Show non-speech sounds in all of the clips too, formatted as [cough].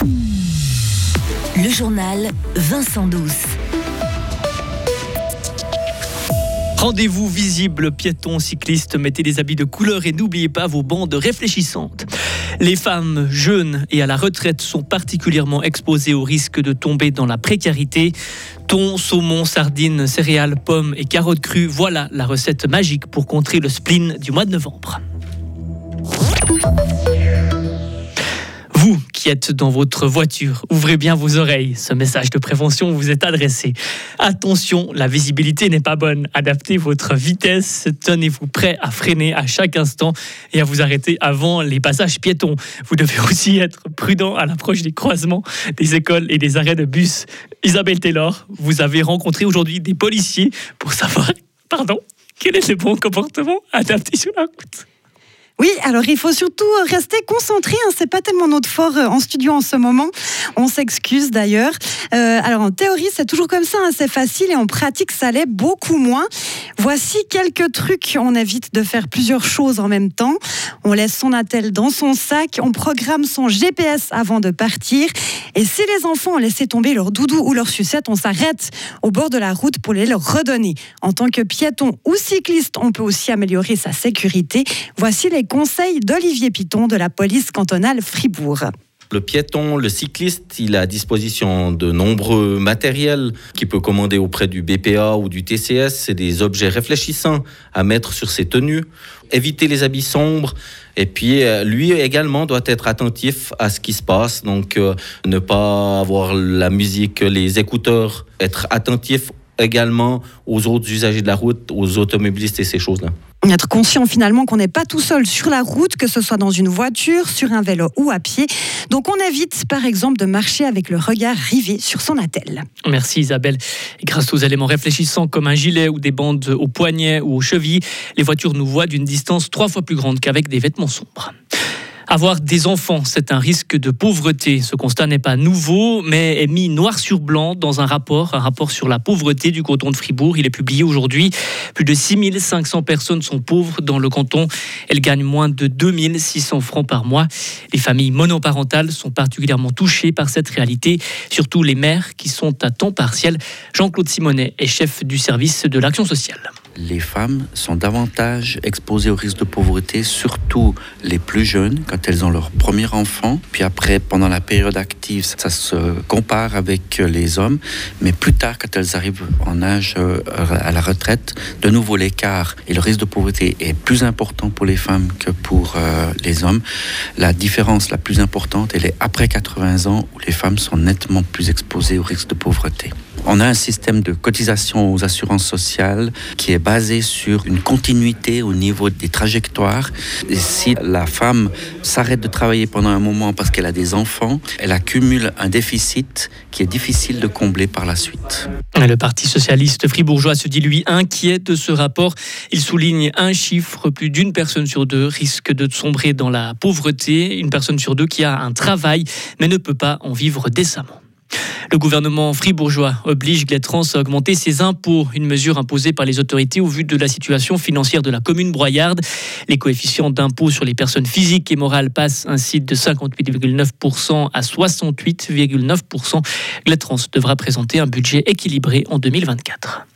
Le journal Vincent Douce. Rendez-vous visible, piétons, cyclistes, mettez des habits de couleur et n'oubliez pas vos bandes réfléchissantes. Les femmes jeunes et à la retraite sont particulièrement exposées au risque de tomber dans la précarité. Thon, saumon, sardines, céréales, pommes et carottes crues, voilà la recette magique pour contrer le spleen du mois de novembre. Dans votre voiture, ouvrez bien vos oreilles. Ce message de prévention vous est adressé. Attention, la visibilité n'est pas bonne. Adaptez votre vitesse. Tenez-vous prêt à freiner à chaque instant et à vous arrêter avant les passages piétons. Vous devez aussi être prudent à l'approche des croisements, des écoles et des arrêts de bus. Isabelle Taylor, vous avez rencontré aujourd'hui des policiers pour savoir, pardon, quel est le bon comportement adapté sur la route. Oui, alors il faut surtout rester concentré. Hein, c'est pas tellement notre fort euh, en studio en ce moment. On s'excuse d'ailleurs. Euh, alors en théorie, c'est toujours comme ça, hein, c'est facile et en pratique, ça l'est beaucoup moins. Voici quelques trucs. On évite de faire plusieurs choses en même temps. On laisse son attel dans son sac. On programme son GPS avant de partir. Et si les enfants ont laissé tomber leur doudou ou leur sucette, on s'arrête au bord de la route pour les leur redonner. En tant que piéton ou cycliste, on peut aussi améliorer sa sécurité. Voici les conseils d'Olivier Piton de la police cantonale Fribourg. Le piéton, le cycliste, il a à disposition de nombreux matériels qu'il peut commander auprès du BPA ou du TCS. C'est des objets réfléchissants à mettre sur ses tenues. Éviter les habits sombres. Et puis, euh, lui également doit être attentif à ce qui se passe. Donc, euh, ne pas avoir la musique, les écouteurs, être attentif également aux autres usagers de la route, aux automobilistes et ces choses-là. Être conscient finalement qu'on n'est pas tout seul sur la route, que ce soit dans une voiture, sur un vélo ou à pied. Donc on évite par exemple de marcher avec le regard rivé sur son attel. Merci Isabelle. Et grâce aux éléments réfléchissants comme un gilet ou des bandes aux poignets ou aux chevilles, les voitures nous voient d'une distance trois fois plus grande qu'avec des vêtements sombres. Avoir des enfants, c'est un risque de pauvreté. Ce constat n'est pas nouveau, mais est mis noir sur blanc dans un rapport, un rapport sur la pauvreté du canton de Fribourg. Il est publié aujourd'hui. Plus de 6500 personnes sont pauvres dans le canton. Elles gagnent moins de 2600 francs par mois. Les familles monoparentales sont particulièrement touchées par cette réalité, surtout les mères qui sont à temps partiel. Jean-Claude Simonet est chef du service de l'action sociale les femmes sont davantage exposées au risque de pauvreté, surtout les plus jeunes, quand elles ont leur premier enfant. Puis après, pendant la période active, ça se compare avec les hommes. Mais plus tard, quand elles arrivent en âge euh, à la retraite, de nouveau l'écart et le risque de pauvreté est plus important pour les femmes que pour euh, les hommes. La différence la plus importante, elle est après 80 ans, où les femmes sont nettement plus exposées au risque de pauvreté. On a un système de cotisation aux assurances sociales qui est basé sur une continuité au niveau des trajectoires. Si la femme s'arrête de travailler pendant un moment parce qu'elle a des enfants, elle accumule un déficit qui est difficile de combler par la suite. Le Parti socialiste fribourgeois se dit lui inquiet de ce rapport. Il souligne un chiffre, plus d'une personne sur deux risque de sombrer dans la pauvreté, une personne sur deux qui a un travail mais ne peut pas en vivre décemment. Le gouvernement fribourgeois oblige Gletrans à augmenter ses impôts, une mesure imposée par les autorités au vu de la situation financière de la commune broyarde. Les coefficients d'impôt sur les personnes physiques et morales passent ainsi de 58,9% à 68,9%. Gletrans devra présenter un budget équilibré en 2024.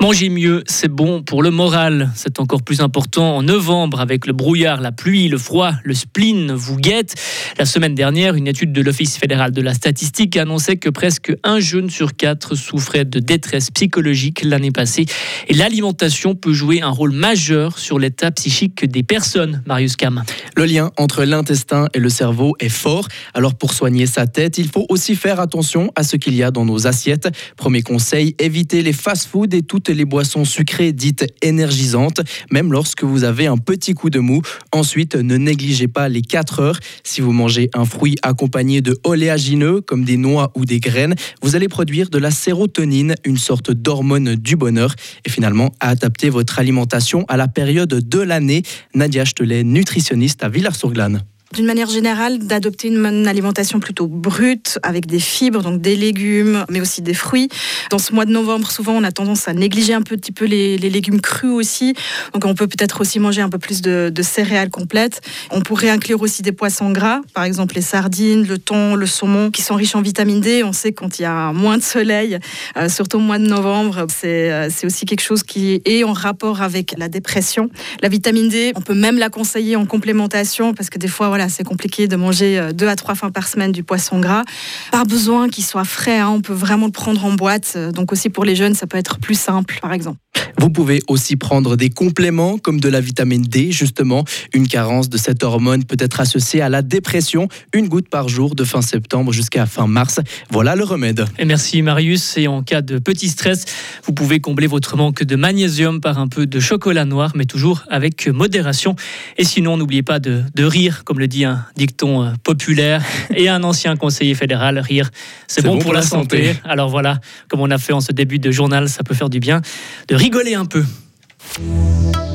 Manger mieux, c'est bon pour le moral. C'est encore plus important en novembre avec le brouillard, la pluie, le froid, le spleen vous guette. La semaine dernière, une étude de l'Office fédéral de la statistique annonçait que presque un jeune sur quatre souffrait de détresse psychologique l'année passée. Et l'alimentation peut jouer un rôle majeur sur l'état psychique des personnes, Marius Cam. Le lien entre l'intestin et le cerveau est fort. Alors pour soigner sa tête, il faut aussi faire attention à ce qu'il y a dans nos assiettes. Premier conseil, évitez les fast-foods et les boissons sucrées dites énergisantes, même lorsque vous avez un petit coup de mou. Ensuite, ne négligez pas les 4 heures. Si vous mangez un fruit accompagné de oléagineux, comme des noix ou des graines, vous allez produire de la sérotonine, une sorte d'hormone du bonheur. Et finalement, adapter votre alimentation à la période de l'année. Nadia Chtelet, nutritionniste à Villars-sur-Glane. D'une manière générale, d'adopter une alimentation plutôt brute, avec des fibres, donc des légumes, mais aussi des fruits. Dans ce mois de novembre, souvent, on a tendance à négliger un petit peu les, légumes crus aussi. Donc, on peut peut-être aussi manger un peu plus de, céréales complètes. On pourrait inclure aussi des poissons gras, par exemple les sardines, le thon, le saumon, qui sont riches en vitamine D. On sait quand il y a moins de soleil, euh, surtout au mois de novembre, euh, c'est aussi quelque chose qui est en rapport avec la dépression. La vitamine D, on peut même la conseiller en complémentation parce que des fois, voilà, c'est compliqué de manger euh, deux à trois fois par semaine du poisson gras. Pas besoin qu'il soit frais, hein, on peut vraiment le prendre en boîte. Donc aussi pour les jeunes, ça peut être plus simple, par exemple. Vous pouvez aussi prendre des compléments comme de la vitamine D, justement. Une carence de cette hormone peut être associée à la dépression. Une goutte par jour de fin septembre jusqu'à fin mars. Voilà le remède. Et merci Marius. Et en cas de petit stress, vous pouvez combler votre manque de magnésium par un peu de chocolat noir, mais toujours avec modération. Et sinon, n'oubliez pas de, rire, comme le dit un dicton euh, populaire [laughs] et un ancien conseiller fédéral. Rire, c'est bon, pour, la santé. santé. Alors voilà, comme on a fait en ce début de journal, ça peut faire du bien de rigoler un peu.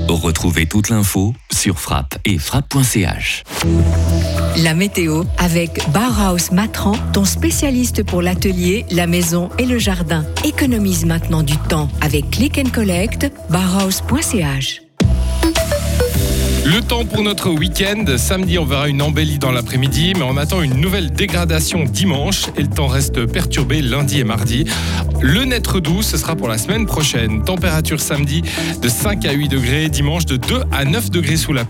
Retrouvez toute l'info sur frappe et frappe.ch. La météo avec Bauhaus Matran, ton spécialiste pour l'atelier, la maison et le jardin. Économise maintenant du temps avec Click and Collect, bauhaus.ch. Le temps pour notre week-end. Samedi, on verra une embellie dans l'après-midi, mais on attend une nouvelle dégradation dimanche et le temps reste perturbé lundi et mardi. Le naître doux, ce sera pour la semaine prochaine. Température samedi de 5 à 8 degrés, dimanche de 2 à 9 degrés sous la pluie.